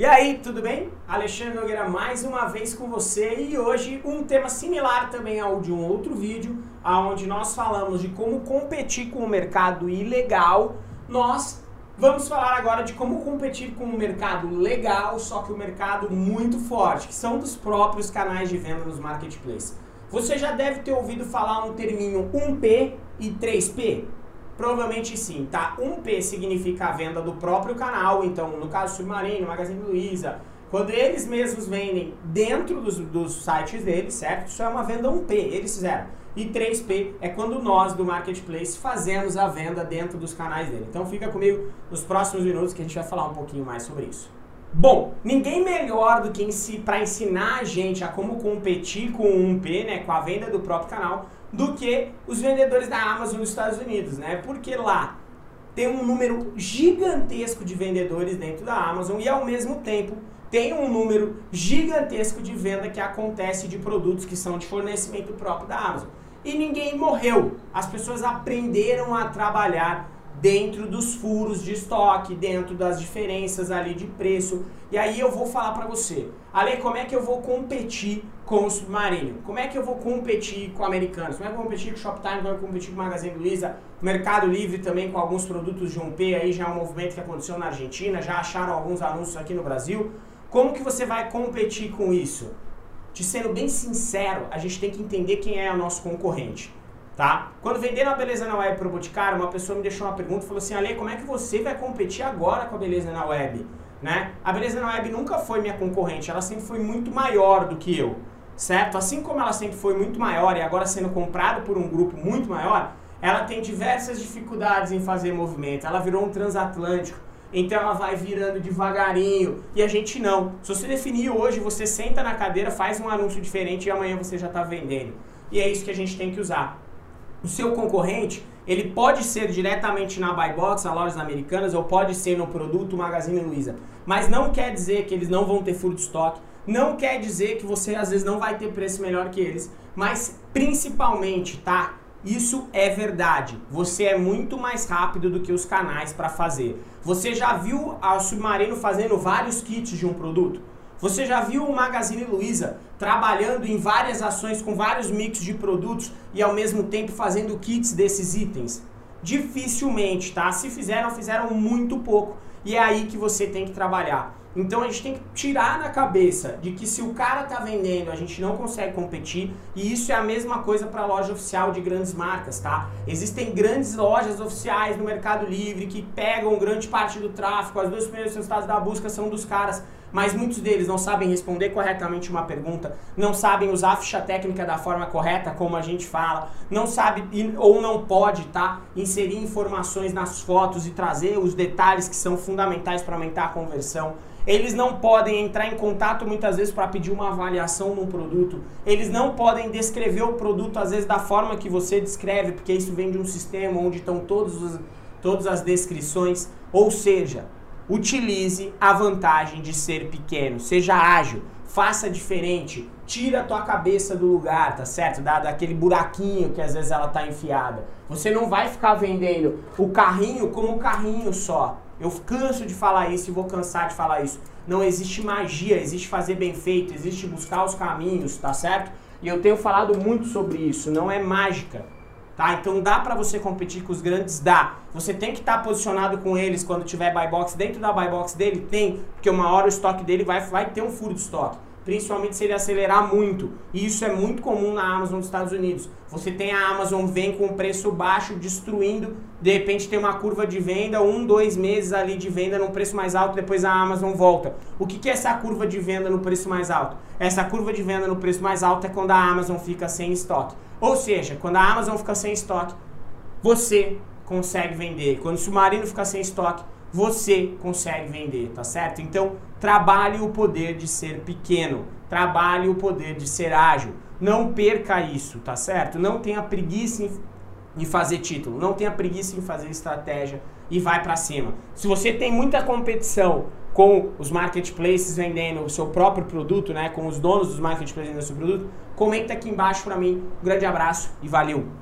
E aí, tudo bem? Alexandre Nogueira mais uma vez com você e hoje um tema similar também ao de um outro vídeo, onde nós falamos de como competir com o mercado ilegal. Nós vamos falar agora de como competir com o mercado legal, só que o mercado muito forte, que são dos próprios canais de venda nos marketplaces. Você já deve ter ouvido falar um terminho 1P e 3P. Provavelmente sim, tá? 1P significa a venda do próprio canal, então no caso Submarino, Magazine Luiza, quando eles mesmos vendem dentro dos, dos sites deles, certo? Isso é uma venda 1P, eles fizeram. E 3P é quando nós do Marketplace fazemos a venda dentro dos canais dele. Então fica comigo nos próximos minutos que a gente vai falar um pouquinho mais sobre isso. Bom, ninguém melhor do que para ensinar a gente a como competir com o 1P, né, com a venda do próprio canal, do que os vendedores da Amazon nos Estados Unidos, né? Porque lá tem um número gigantesco de vendedores dentro da Amazon e ao mesmo tempo tem um número gigantesco de venda que acontece de produtos que são de fornecimento próprio da Amazon. E ninguém morreu. As pessoas aprenderam a trabalhar dentro dos furos de estoque, dentro das diferenças ali de preço. E aí eu vou falar para você, Ale, como é que eu vou competir com o Submarino? Como é que eu vou competir com americanos? Como é que eu vou competir com o Shoptime? Como é que eu vou competir com o Magazine Luiza? Mercado Livre também com alguns produtos de 1P, aí já é um movimento que aconteceu na Argentina, já acharam alguns anúncios aqui no Brasil. Como que você vai competir com isso? Te sendo bem sincero, a gente tem que entender quem é o nosso concorrente tá? Quando venderam a Beleza na Web para o Boticário, uma pessoa me deixou uma pergunta e falou assim, Ale, como é que você vai competir agora com a Beleza na Web? Né? A Beleza na Web nunca foi minha concorrente, ela sempre foi muito maior do que eu, certo? Assim como ela sempre foi muito maior e agora sendo comprada por um grupo muito maior, ela tem diversas dificuldades em fazer movimento, ela virou um transatlântico, então ela vai virando devagarinho e a gente não. Se você definir hoje, você senta na cadeira, faz um anúncio diferente e amanhã você já está vendendo. E é isso que a gente tem que usar o seu concorrente, ele pode ser diretamente na buy box, na lojas americanas, ou pode ser no produto Magazine Luiza. Mas não quer dizer que eles não vão ter furo de estoque, não quer dizer que você às vezes não vai ter preço melhor que eles, mas principalmente, tá? Isso é verdade. Você é muito mais rápido do que os canais para fazer. Você já viu a Submarino fazendo vários kits de um produto? Você já viu o Magazine Luiza trabalhando em várias ações com vários mix de produtos e ao mesmo tempo fazendo kits desses itens? Dificilmente, tá? Se fizeram, fizeram muito pouco. E é aí que você tem que trabalhar. Então a gente tem que tirar na cabeça de que se o cara tá vendendo, a gente não consegue competir, e isso é a mesma coisa para loja oficial de grandes marcas, tá? Existem grandes lojas oficiais no Mercado Livre que pegam grande parte do tráfego, as duas primeiros resultados da busca são dos caras, mas muitos deles não sabem responder corretamente uma pergunta, não sabem usar a ficha técnica da forma correta, como a gente fala, não sabe ou não pode, tá? Inserir informações nas fotos e trazer os detalhes que são fundamentais para aumentar a conversão. Eles não podem entrar em contato muitas vezes para pedir uma avaliação num produto. Eles não podem descrever o produto às vezes da forma que você descreve, porque isso vem de um sistema onde estão todos os, todas as descrições. Ou seja, utilize a vantagem de ser pequeno, seja ágil, faça diferente, tira a tua cabeça do lugar, tá certo? Dado aquele buraquinho que às vezes ela tá enfiada. Você não vai ficar vendendo o carrinho como um carrinho só. Eu canso de falar isso e vou cansar de falar isso. Não existe magia, existe fazer bem feito, existe buscar os caminhos, tá certo? E eu tenho falado muito sobre isso, não é mágica. Tá? Então dá para você competir com os grandes? Dá. Você tem que estar tá posicionado com eles quando tiver buy box. Dentro da buy box dele tem, porque uma hora o estoque dele vai, vai ter um furo de estoque principalmente se ele acelerar muito. E isso é muito comum na Amazon dos Estados Unidos. Você tem a Amazon vem com preço baixo, destruindo, de repente tem uma curva de venda, um, dois meses ali de venda no preço mais alto, depois a Amazon volta. O que, que é essa curva de venda no preço mais alto? Essa curva de venda no preço mais alto é quando a Amazon fica sem estoque. Ou seja, quando a Amazon fica sem estoque, você consegue vender. Quando o Submarino fica sem estoque, você consegue vender, tá certo? Então, trabalhe o poder de ser pequeno, trabalhe o poder de ser ágil. Não perca isso, tá certo? Não tenha preguiça em, fazer título, não tenha preguiça em fazer estratégia e vai para cima. Se você tem muita competição com os marketplaces vendendo o seu próprio produto, né, com os donos dos marketplaces vendendo o seu produto, comenta aqui embaixo para mim. Um grande abraço e valeu!